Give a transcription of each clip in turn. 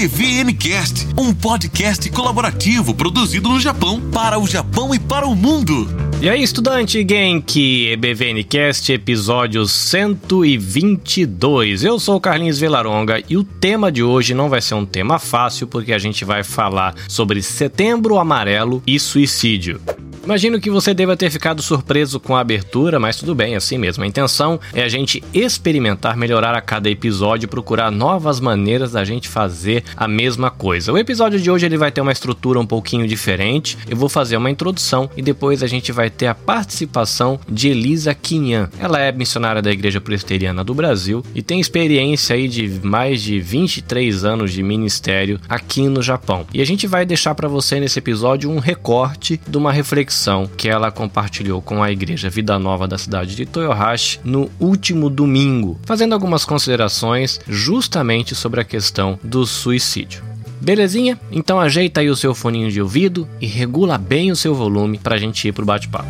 EBVNcast, um podcast colaborativo produzido no Japão, para o Japão e para o mundo. E aí, estudante Genki, EBVNcast, episódio 122. Eu sou o Carlinhos Velaronga e o tema de hoje não vai ser um tema fácil, porque a gente vai falar sobre Setembro Amarelo e suicídio. Imagino que você deva ter ficado surpreso com a abertura, mas tudo bem, assim mesmo. A intenção é a gente experimentar, melhorar a cada episódio e procurar novas maneiras da gente fazer a mesma coisa. O episódio de hoje ele vai ter uma estrutura um pouquinho diferente. Eu vou fazer uma introdução e depois a gente vai ter a participação de Elisa Quinhan. Ela é missionária da Igreja Presbiteriana do Brasil e tem experiência aí de mais de 23 anos de ministério aqui no Japão. E a gente vai deixar para você nesse episódio um recorte de uma reflexão reflexão que ela compartilhou com a Igreja Vida Nova da cidade de Toyohashi no último domingo, fazendo algumas considerações justamente sobre a questão do suicídio. Belezinha? Então ajeita aí o seu foninho de ouvido e regula bem o seu volume para a gente ir pro bate-papo.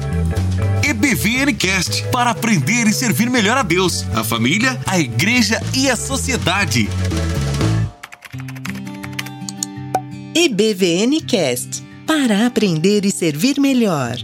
EBVNcast para aprender e servir melhor a Deus, a família, a igreja e a sociedade. EBVNcast para aprender e servir melhor.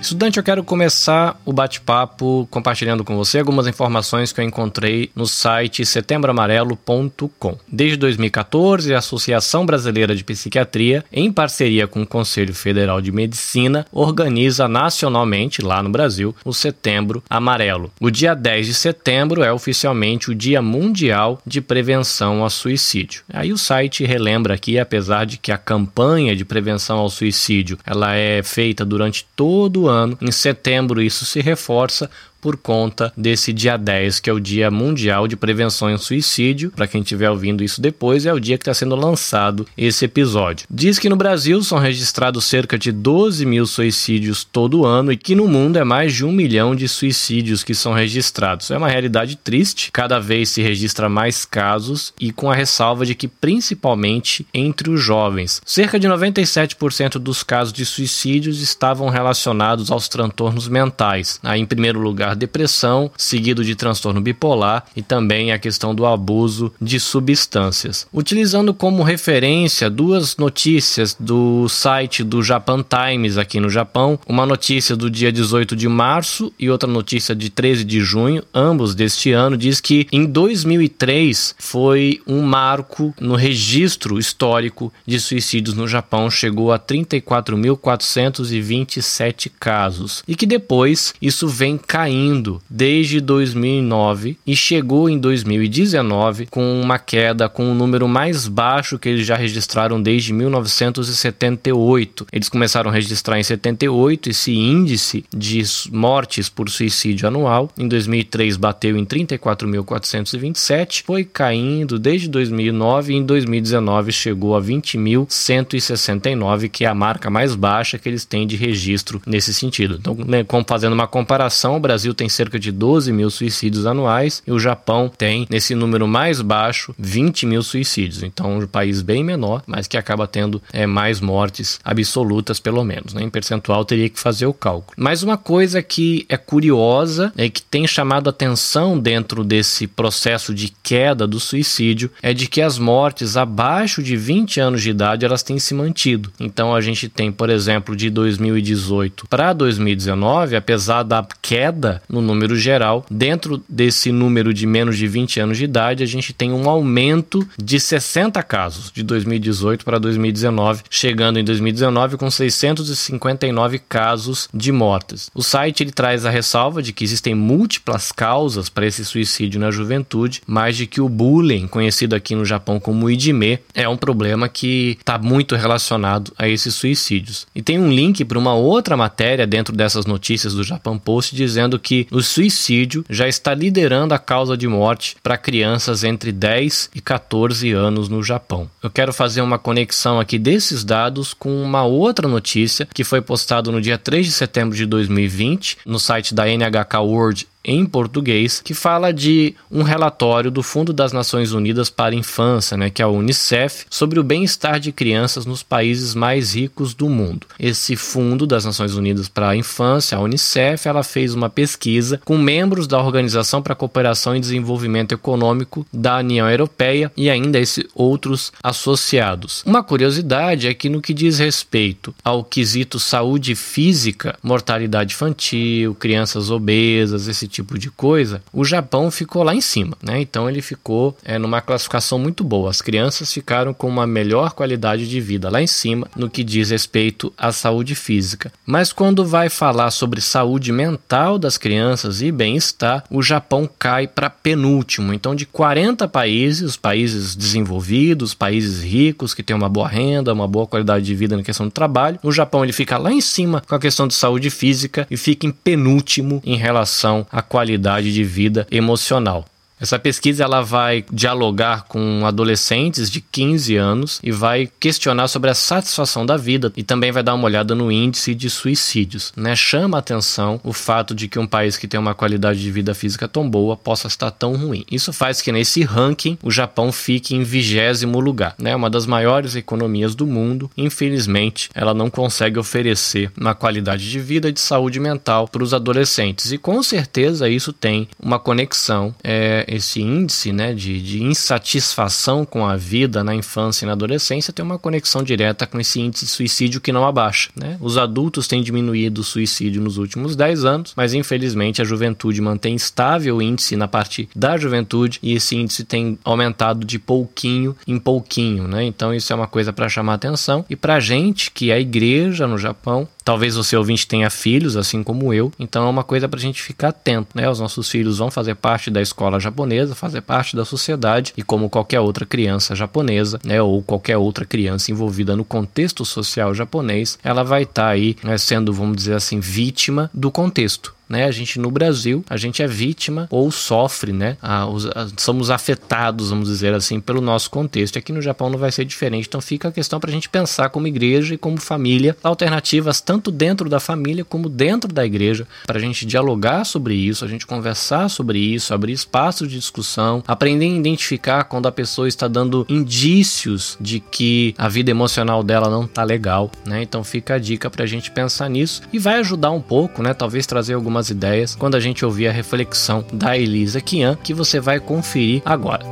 Estudante, eu quero começar o bate-papo compartilhando com você algumas informações que eu encontrei no site setembroamarelo.com. Desde 2014, a Associação Brasileira de Psiquiatria, em parceria com o Conselho Federal de Medicina, organiza nacionalmente, lá no Brasil, o Setembro Amarelo. O dia 10 de setembro é oficialmente o Dia Mundial de Prevenção ao Suicídio. Aí o site relembra aqui, apesar de que a campanha de prevenção ao suicídio ela é feita durante todo o ano. Em setembro, isso se reforça por conta desse dia 10, que é o Dia Mundial de Prevenção ao Suicídio. Para quem estiver ouvindo isso depois, é o dia que está sendo lançado esse episódio. Diz que no Brasil são registrados cerca de 12 mil suicídios todo ano e que no mundo é mais de um milhão de suicídios que são registrados. É uma realidade triste, cada vez se registra mais casos e com a ressalva de que principalmente entre os jovens. Cerca de 97% dos casos de suicídios estavam relacionados aos transtornos mentais. Aí, em primeiro lugar, depressão, seguido de transtorno bipolar e também a questão do abuso de substâncias. Utilizando como referência duas notícias do site do Japan Times aqui no Japão, uma notícia do dia 18 de março e outra notícia de 13 de junho, ambos deste ano, diz que em 2003 foi um marco no registro histórico de suicídios no Japão, chegou a 34.427 casos e que depois isso vem caindo caindo desde 2009 e chegou em 2019 com uma queda com o um número mais baixo que eles já registraram desde 1978. Eles começaram a registrar em 78 esse índice de mortes por suicídio anual. Em 2003 bateu em 34.427, foi caindo desde 2009 e em 2019 chegou a 20.169, que é a marca mais baixa que eles têm de registro nesse sentido. Então, né, fazendo uma comparação, o Brasil Brasil tem cerca de 12 mil suicídios anuais e o Japão tem, nesse número mais baixo, 20 mil suicídios. Então, um país bem menor, mas que acaba tendo é, mais mortes absolutas, pelo menos. Né? Em percentual, teria que fazer o cálculo. Mas uma coisa que é curiosa e é que tem chamado atenção dentro desse processo de queda do suicídio é de que as mortes abaixo de 20 anos de idade elas têm se mantido. Então, a gente tem, por exemplo, de 2018 para 2019, apesar da queda no número geral. Dentro desse número de menos de 20 anos de idade, a gente tem um aumento de 60 casos de 2018 para 2019, chegando em 2019 com 659 casos de mortes. O site ele traz a ressalva de que existem múltiplas causas para esse suicídio na juventude, mas de que o bullying, conhecido aqui no Japão como idime, é um problema que está muito relacionado a esses suicídios. E tem um link para uma outra matéria dentro dessas notícias do Japan Post dizendo que o suicídio já está liderando a causa de morte para crianças entre 10 e 14 anos no Japão. Eu quero fazer uma conexão aqui desses dados com uma outra notícia que foi postada no dia 3 de setembro de 2020 no site da NHK World em português, que fala de um relatório do Fundo das Nações Unidas para a Infância, né, que é a UNICEF, sobre o bem-estar de crianças nos países mais ricos do mundo. Esse Fundo das Nações Unidas para a Infância, a UNICEF, ela fez uma pesquisa com membros da Organização para a Cooperação e Desenvolvimento Econômico da União Europeia e ainda esses outros associados. Uma curiosidade é que no que diz respeito ao quesito saúde física, mortalidade infantil, crianças obesas, esse tipo de coisa, o Japão ficou lá em cima, né? Então ele ficou é, numa classificação muito boa. As crianças ficaram com uma melhor qualidade de vida lá em cima no que diz respeito à saúde física. Mas quando vai falar sobre saúde mental das crianças e bem-estar, o Japão cai para penúltimo. Então, de 40 países, países desenvolvidos, países ricos que têm uma boa renda, uma boa qualidade de vida na questão do trabalho, o Japão ele fica lá em cima com a questão de saúde física e fica em penúltimo em relação à qualidade de vida emocional. Essa pesquisa ela vai dialogar com adolescentes de 15 anos e vai questionar sobre a satisfação da vida e também vai dar uma olhada no índice de suicídios. Né? Chama atenção o fato de que um país que tem uma qualidade de vida física tão boa possa estar tão ruim. Isso faz que nesse ranking o Japão fique em vigésimo lugar. Né? Uma das maiores economias do mundo. Infelizmente, ela não consegue oferecer uma qualidade de vida e de saúde mental para os adolescentes. E com certeza isso tem uma conexão. É, esse índice né, de, de insatisfação com a vida na infância e na adolescência tem uma conexão direta com esse índice de suicídio que não abaixa. Né? Os adultos têm diminuído o suicídio nos últimos 10 anos, mas infelizmente a juventude mantém estável o índice na parte da juventude e esse índice tem aumentado de pouquinho em pouquinho. Né? Então isso é uma coisa para chamar atenção. E para gente, que é a igreja no Japão, Talvez você ouvinte tenha filhos, assim como eu, então é uma coisa para a gente ficar atento, né? Os nossos filhos vão fazer parte da escola japonesa, fazer parte da sociedade e como qualquer outra criança japonesa, né? Ou qualquer outra criança envolvida no contexto social japonês, ela vai estar tá aí né, sendo, vamos dizer assim, vítima do contexto né? A gente no Brasil, a gente é vítima ou sofre, né? A, os, a, somos afetados, vamos dizer assim, pelo nosso contexto. Aqui no Japão não vai ser diferente. Então fica a questão para a gente pensar como igreja e como família, alternativas tanto dentro da família como dentro da igreja, para a gente dialogar sobre isso, a gente conversar sobre isso, abrir espaços de discussão, aprender a identificar quando a pessoa está dando indícios de que a vida emocional dela não tá legal, né? Então fica a dica para a gente pensar nisso e vai ajudar um pouco, né? Talvez trazer algumas algumas ideias quando a gente ouvir a reflexão da Elisa Kian, que você vai conferir agora.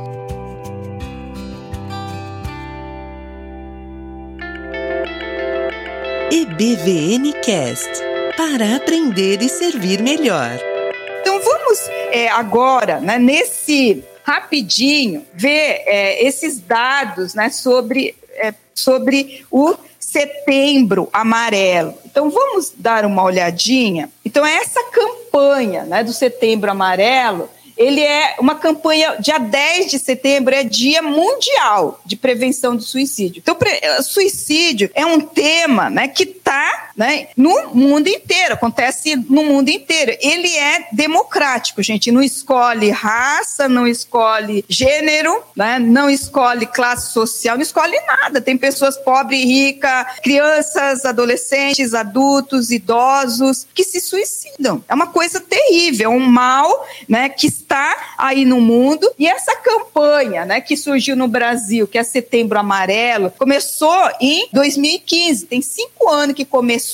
EBVN Cast para aprender e servir melhor. Então vamos é, agora, né, nesse rapidinho, ver é, esses dados né, sobre, é, sobre o Setembro Amarelo. Então vamos dar uma olhadinha. Então essa campanha, né, do Setembro Amarelo, ele é uma campanha, dia 10 de setembro é dia mundial de prevenção do suicídio. Então, suicídio é um tema né, que está né, no mundo inteiro, acontece no mundo inteiro. Ele é democrático, gente, não escolhe raça, não escolhe gênero, né, não escolhe classe social, não escolhe nada. Tem pessoas pobres e ricas, crianças, adolescentes, adultos, idosos, que se suicidam. É uma coisa terrível, é um mal né, que está aí no mundo. E essa campanha, né, que surgiu no Brasil, que é Setembro Amarelo, começou em 2015. Tem cinco anos que começou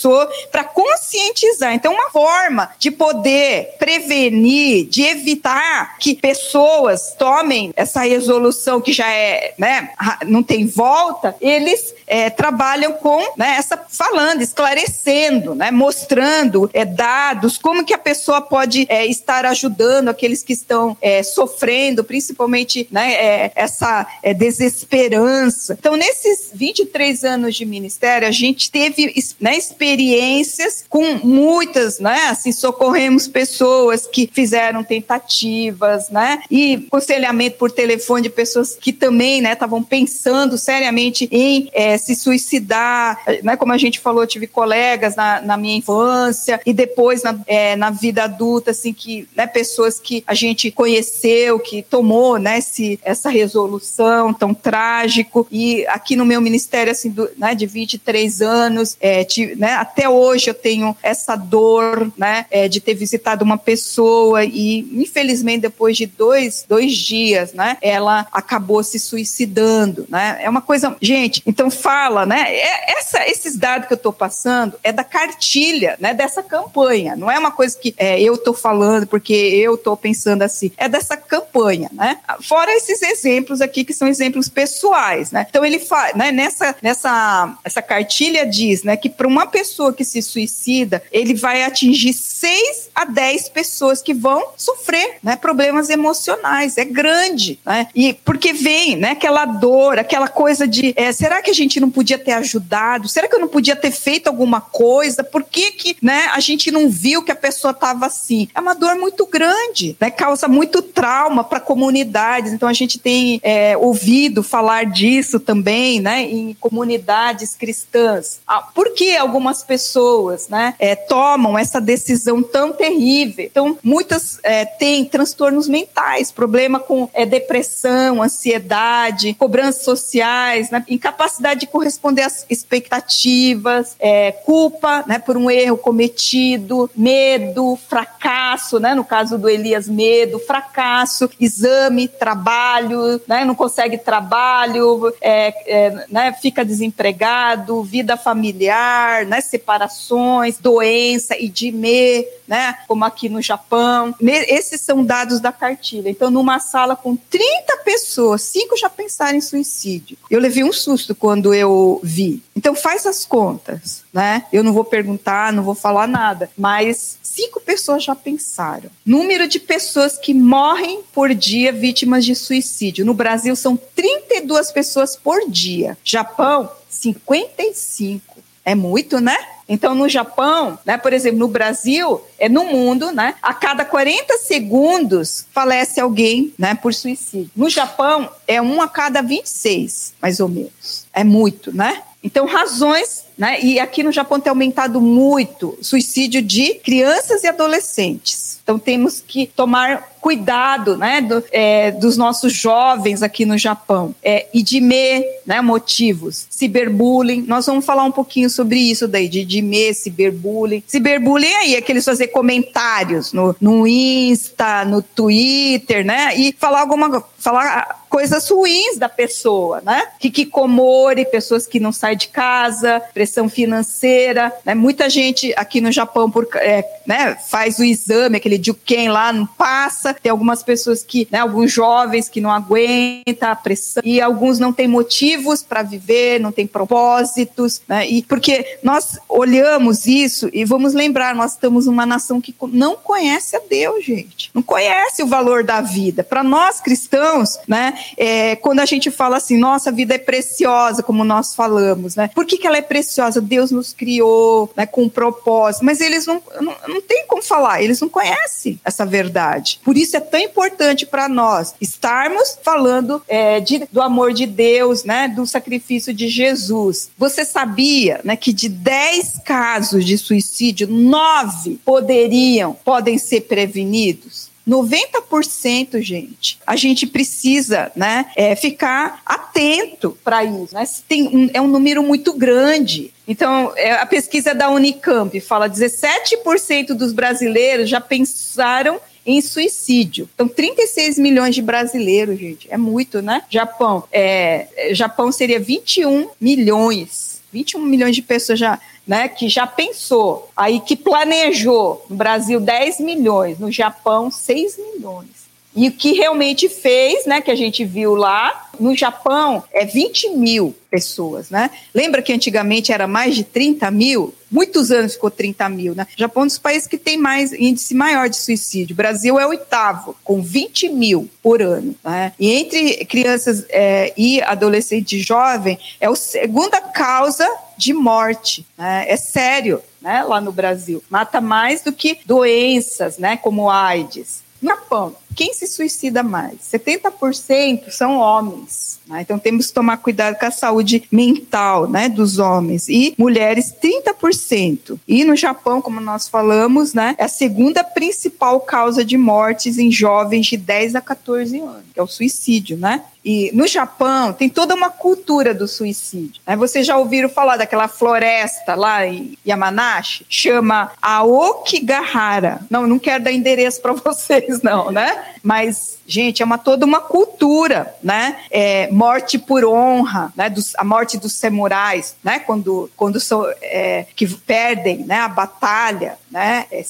para conscientizar. Então, uma forma de poder prevenir, de evitar que pessoas tomem essa resolução que já é, né, não tem volta. Eles é, trabalham com né, essa falando, esclarecendo, né, mostrando é, dados, como que a pessoa pode é, estar ajudando aqueles que estão é, sofrendo, principalmente né, é, essa é, desesperança. Então, nesses 23 anos de ministério, a gente teve né, experiências com muitas, né, assim, socorremos pessoas que fizeram tentativas, né, e aconselhamento por telefone de pessoas que também estavam né, pensando seriamente em é, se suicidar, né, como a gente falou, eu tive colegas na, na minha infância e depois na, é, na vida adulta, assim, que, né, pessoas que a gente conheceu, que tomou né, esse, essa resolução tão trágico. E aqui no meu ministério, assim, do, né, de 23 anos, é, tive, né? Até hoje eu tenho essa dor, né? É, de ter visitado uma pessoa e, infelizmente, depois de dois, dois dias, né? Ela acabou se suicidando, né? É uma coisa, gente. Então fala, né? É, essa, esses dados que eu estou passando é da cartilha, né? Dessa campanha. Não é uma coisa que é, eu estou falando porque eu estou pensando assim. É dessa campanha, né? Fora esses exemplos aqui que são exemplos pessoais, né? Então ele faz, né? Nessa, nessa essa cartilha diz, né? Que para uma pessoa que se suicida, ele vai atingir 6 a 10 pessoas que vão sofrer, né? Problemas emocionais. É grande, né? E porque vem, né? Aquela dor, aquela coisa de, é, será que a gente não podia ter ajudado? Será que eu não podia ter feito alguma coisa? Por que que, né? A gente não viu que a pessoa estava assim? É uma dor muito grande, né? Causa muito trauma para comunidades. Então a gente tem é, ouvido falar disso também, né? Em comunidades cristãs. Ah, por que algumas pessoas, né? É, tomam essa decisão tão terrível? Então muitas é, têm transtornos mentais, problema com é, depressão, ansiedade, cobranças sociais, né? incapacidade de corresponder às expectativas, é, culpa, né? Por um erro cometido, medo, fracasso, né? No caso do Elias, medo, fracasso, exame, trabalho, né? Não consegue trabalho, é, é, né? Fica desempregado, vida familiar, né? Separações, doença, idime, né? Como aqui no Japão. Esses são dados da cartilha. Então, numa sala com 30 pessoas, cinco já pensaram em suicídio. Eu levei um susto quando eu vi. Então, faz as contas, né? Eu não vou perguntar, não vou falar nada, mas cinco pessoas já pensaram. Número de pessoas que morrem por dia vítimas de suicídio. No Brasil, são 32 pessoas por dia. Japão, 55. É muito, né? Então, no Japão, né, por exemplo, no Brasil, é no mundo, né, a cada 40 segundos falece alguém, né, por suicídio. No Japão, é um a cada 26, mais ou menos. É muito, né? Então, razões, né? E aqui no Japão tem aumentado muito suicídio de crianças e adolescentes. Então, temos que tomar cuidado né, do, é, dos nossos jovens aqui no Japão. É, IDME, né, motivos, ciberbullying. Nós vamos falar um pouquinho sobre isso daí, de IDME, ciberbullying. Ciberbullying é aí, aqueles fazer comentários no, no Insta, no Twitter, né? E falar alguma falar coisas ruins da pessoa, né? Kikikomori, pessoas que não saem de casa, pressão financeira, né? Muita gente aqui no Japão por, é, né, faz o exame, aquele Juken lá, não passa, tem algumas pessoas que, né, alguns jovens que não aguentam a pressão e alguns não têm motivos para viver, não têm propósitos, né? E porque nós olhamos isso e vamos lembrar, nós estamos uma nação que não conhece a Deus, gente. Não conhece o valor da vida. Para nós cristãos, né, é, quando a gente fala assim, nossa, vida é preciosa, como nós falamos, né? Por que, que ela é preciosa? Deus nos criou, né, com um propósito, mas eles não, não, não tem como falar, eles não conhecem essa verdade. Por isso isso é tão importante para nós estarmos falando é, de, do amor de Deus, né, do sacrifício de Jesus. Você sabia, né, que de 10 casos de suicídio, 9 poderiam, podem ser prevenidos? 90%, gente. A gente precisa né, é, ficar atento para isso. Né? Tem um, é um número muito grande. Então, é, a pesquisa da Unicamp fala 17% dos brasileiros já pensaram em suicídio. Então, 36 milhões de brasileiros, gente, é muito, né? Japão, é, Japão seria 21 milhões. 21 milhões de pessoas já, né, que já pensou, aí que planejou. No Brasil, 10 milhões, no Japão, 6 milhões. E o que realmente fez, né, que a gente viu lá, no Japão, é 20 mil pessoas, né? Lembra que antigamente era mais de 30 mil? Muitos anos ficou 30 mil, né? O Japão é um dos países que tem mais índice maior de suicídio. O Brasil é oitavo, com 20 mil por ano. Né? E entre crianças é, e adolescentes jovens, é a segunda causa de morte. Né? É sério, né? Lá no Brasil. Mata mais do que doenças, né? Como AIDS. Japão, quem se suicida mais? 70% são homens. Né? Então temos que tomar cuidado com a saúde mental né, dos homens. E mulheres, 30%. E no Japão, como nós falamos, né, é a segunda principal causa de mortes em jovens de 10 a 14 anos, que é o suicídio, né? E no Japão tem toda uma cultura do suicídio. Né? Vocês já ouviram falar daquela floresta lá em Yamanashi? Chama Aokigahara. Não, não quero dar endereço para vocês, não, né? Mas Gente, é uma toda uma cultura, né? É, morte por honra, né? Dos, a morte dos samurais, né? Quando, quando são, é, que perdem, né? A batalha, né? É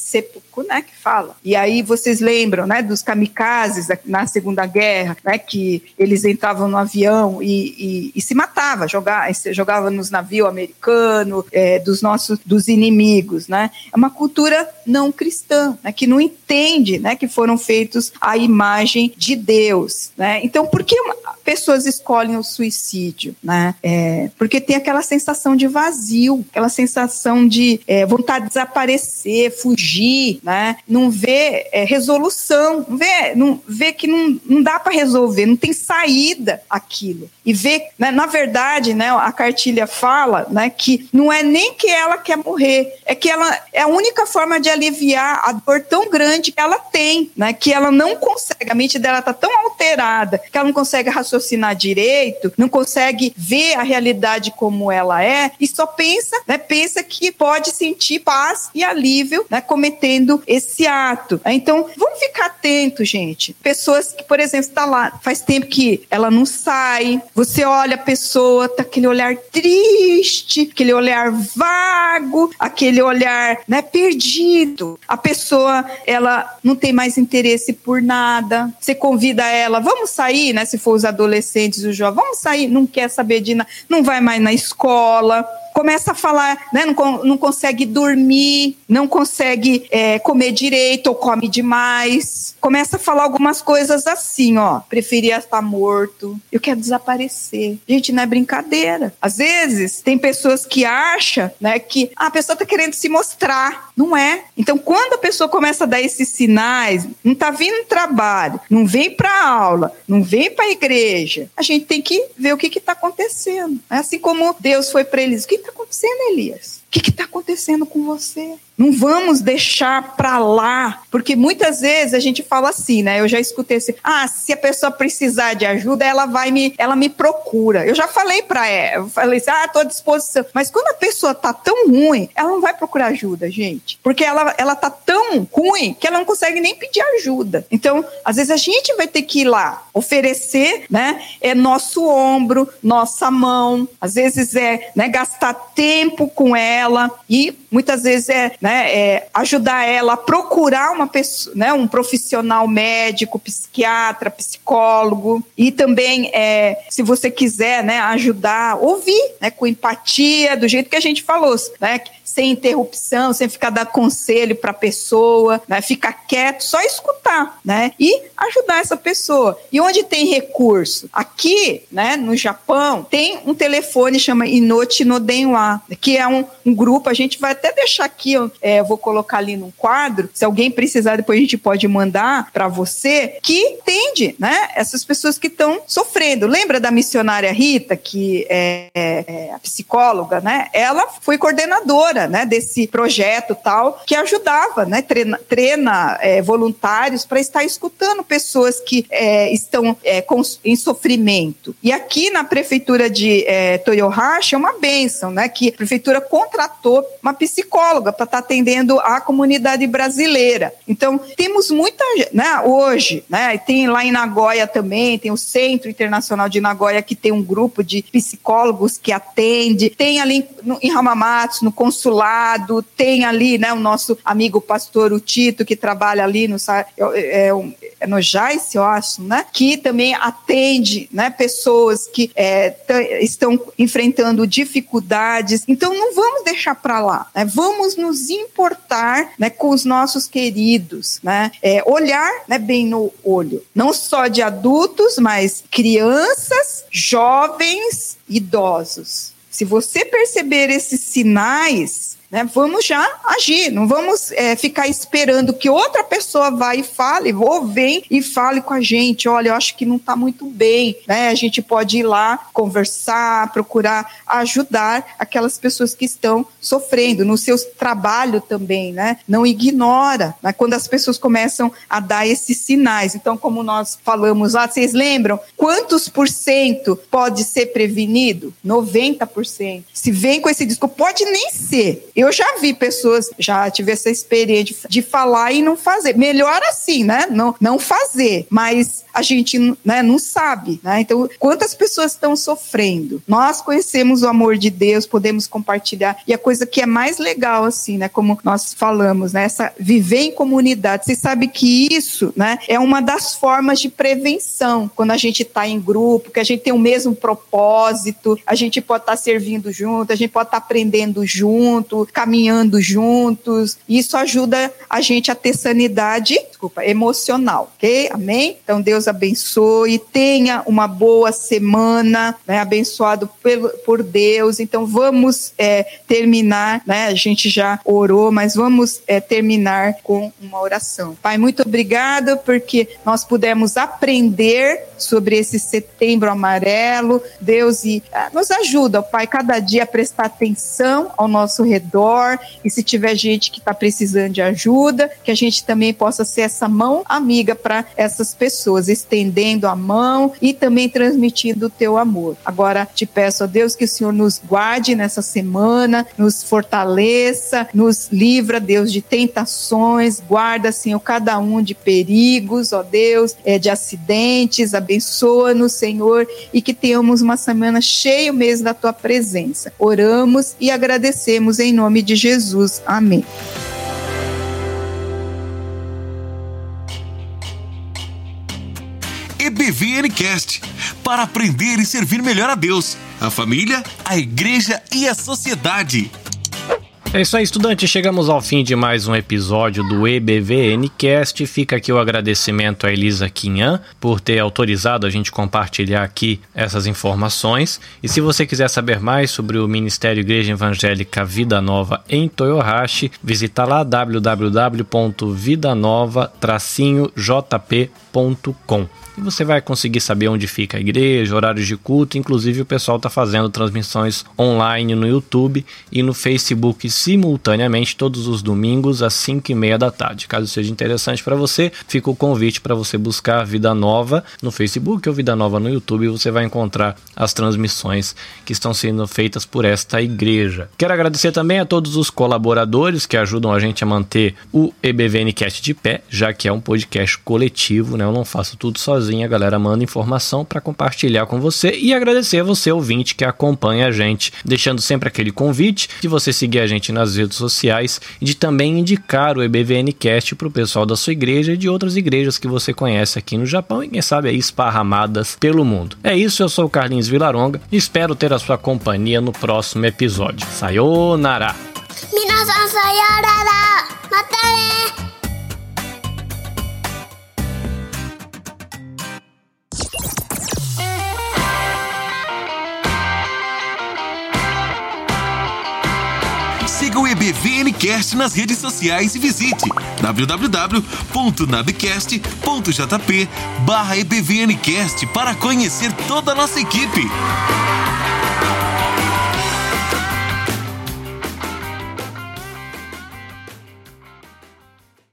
né? Que fala. E aí vocês lembram, né? Dos kamikazes na Segunda Guerra, né? Que eles entravam no avião e, e, e se matavam, jogavam, jogavam nos navios americanos, é, dos nossos, dos inimigos, né? É uma cultura não cristã, né? Que não entende, né? Que foram feitos a imagem de Deus, né? Então, por que pessoas escolhem o suicídio, né? É, porque tem aquela sensação de vazio, aquela sensação de é, vontade de desaparecer, fugir, né? Não vê é, resolução, não vê, não vê que não, não dá para resolver, não tem saída aquilo. E vê, né, na verdade, né, a cartilha fala, né, que não é nem que ela quer morrer, é que ela é a única forma de aliviar a dor tão grande que ela tem, né, que ela não consegue, a mente dela tá tão alterada que ela não consegue raciocinar direito, não consegue ver a realidade como ela é e só pensa, né, pensa que pode sentir paz e alívio, né, cometendo esse ato. Então, vamos ficar atentos, gente. Pessoas que, por exemplo, está lá, faz tempo que ela não sai, você olha a pessoa, tá aquele olhar triste, aquele olhar vago, aquele olhar, né, perdido. A pessoa, ela não tem mais interesse por nada. Você convida ela, vamos sair, né? Se for os adolescentes, os jovens, vamos sair, não quer saber de nada, não vai mais na escola começa a falar, né, não, não consegue dormir, não consegue é, comer direito ou come demais. Começa a falar algumas coisas assim, ó. Preferia estar morto, eu quero desaparecer. Gente, não é brincadeira. Às vezes, tem pessoas que acham né, que ah, a pessoa está querendo se mostrar. Não é. Então, quando a pessoa começa a dar esses sinais, não está vindo trabalho, não vem para aula, não vem para a igreja, a gente tem que ver o que está acontecendo. Assim como Deus foi para eles. O que está acontecendo, Elias? Que está acontecendo com você? Não vamos deixar para lá, porque muitas vezes a gente fala assim, né? Eu já escutei assim: ah, se a pessoa precisar de ajuda, ela vai me, ela me procura. Eu já falei para ela, falei assim: ah, tô à disposição. Mas quando a pessoa tá tão ruim, ela não vai procurar ajuda, gente, porque ela, ela tá tão ruim que ela não consegue nem pedir ajuda. Então, às vezes a gente vai ter que ir lá oferecer, né? É nosso ombro, nossa mão, às vezes é, né? Gastar tempo com ela e muitas vezes é né, é, ajudar ela a procurar uma pessoa, né, um profissional médico, psiquiatra, psicólogo e também, é, se você quiser, né, ajudar, ouvir, né, com empatia, do jeito que a gente falou, né, sem interrupção, sem ficar dando conselho para a pessoa, né? ficar quieto, só escutar, né? E ajudar essa pessoa. E onde tem recurso? Aqui, né, no Japão, tem um telefone chama Inochi no Denwa, que é um, um grupo, a gente vai até deixar aqui, é, eu vou colocar ali num quadro, se alguém precisar, depois a gente pode mandar para você, que entende, né, essas pessoas que estão sofrendo. Lembra da missionária Rita, que é, é a psicóloga, né? Ela foi coordenadora né, desse projeto tal, que ajudava, né, treina, treina é, voluntários para estar escutando pessoas que é, estão é, com, em sofrimento. E aqui na prefeitura de é, Toyohashi é uma benção, né, que a prefeitura contratou uma psicóloga para estar tá atendendo a comunidade brasileira. Então, temos muita, né, hoje, né, tem lá em Nagoya também, tem o Centro Internacional de Nagoya que tem um grupo de psicólogos que atende, tem ali no, em Hamamatsu, no consulado lado, tem ali, né, o nosso amigo pastor o Tito, que trabalha ali no, é, é, é no eu acho, né, que também atende, né, pessoas que é, estão enfrentando dificuldades. Então, não vamos deixar para lá, né, vamos nos importar, né, com os nossos queridos, né, é, olhar, né, bem no olho, não só de adultos, mas crianças, jovens, idosos. Se você perceber esses sinais, né? Vamos já agir, não vamos é, ficar esperando que outra pessoa vá e fale, ou vem e fale com a gente. Olha, eu acho que não está muito bem, né? A gente pode ir lá conversar, procurar ajudar aquelas pessoas que estão sofrendo no seu trabalho também, né? Não ignora, né? Quando as pessoas começam a dar esses sinais. Então, como nós falamos lá, vocês lembram quantos por cento pode ser prevenido? 90%. Se vem com esse disco, pode nem ser. Eu já vi pessoas, já tive essa experiência de falar e não fazer. Melhor assim, né? Não, não fazer, mas a gente né, não sabe, né? Então, quantas pessoas estão sofrendo? Nós conhecemos o amor de Deus, podemos compartilhar. E a coisa que é mais legal, assim, né? Como nós falamos, né? Essa viver em comunidade. Você sabe que isso, né? É uma das formas de prevenção. Quando a gente está em grupo, que a gente tem o mesmo propósito, a gente pode estar tá servindo junto, a gente pode estar tá aprendendo junto, caminhando juntos. Isso ajuda a gente a ter sanidade, desculpa, emocional, ok? Amém? Então Deus abençoe, tenha uma boa semana, né? Abençoado pelo, por Deus. Então vamos é, terminar, né? A gente já orou, mas vamos é, terminar com uma oração. Pai, muito obrigada porque nós pudemos aprender sobre esse setembro amarelo. Deus e é, nos ajuda, Pai, cada dia a prestar atenção ao nosso redor e se tiver gente que está precisando de ajuda, que a gente também possa ser essa mão amiga para essas pessoas, estendendo a mão e também transmitindo o teu amor. Agora te peço a Deus que o Senhor nos guarde nessa semana, nos fortaleça, nos livra, Deus, de tentações, guarda, Senhor, cada um de perigos, ó Deus, é, de acidentes, abençoa-nos, Senhor, e que tenhamos uma semana cheia mesmo da tua presença. Oramos e agradecemos em nome de Jesus. Amém. EBVNcast para aprender e servir melhor a Deus, a família, a igreja e a sociedade. É isso aí, estudante. Chegamos ao fim de mais um episódio do EBVNcast. Fica aqui o agradecimento a Elisa Quinhan por ter autorizado a gente compartilhar aqui essas informações. E se você quiser saber mais sobre o Ministério Igreja Evangélica Vida Nova em Toyohashi, visita lá www.vidanova-jp.com e você vai conseguir saber onde fica a igreja, horários de culto, inclusive o pessoal está fazendo transmissões online no YouTube e no Facebook simultaneamente todos os domingos às 5 e meia da tarde. Caso seja interessante para você, fica o convite para você buscar Vida Nova no Facebook ou Vida Nova no YouTube você vai encontrar as transmissões que estão sendo feitas por esta igreja. Quero agradecer também a todos os colaboradores que ajudam a gente a manter o EBVNcast de pé, já que é um podcast coletivo, né? Eu não faço tudo sozinho a galera manda informação para compartilhar com você e agradecer a você, ouvinte, que acompanha a gente, deixando sempre aquele convite de você seguir a gente nas redes sociais e de também indicar o EBVNcast para o pessoal da sua igreja e de outras igrejas que você conhece aqui no Japão e quem sabe aí esparramadas pelo mundo. É isso, eu sou o Carlinhos Vilaronga e espero ter a sua companhia no próximo episódio. Sayonara! 皆さんさようならまたね EBVNcast nas redes sociais e visite www.nabcast.jp barra EBVNcast para conhecer toda a nossa equipe.